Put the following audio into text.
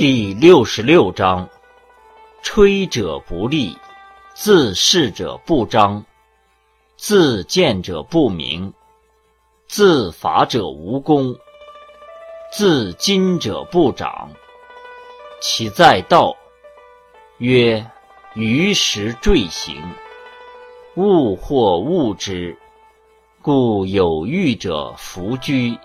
第六十六章：吹者不立，自恃者不彰，自见者不明，自伐者无功，自矜者不长。其在道，曰：于时坠行，物或物之，故有欲者弗居。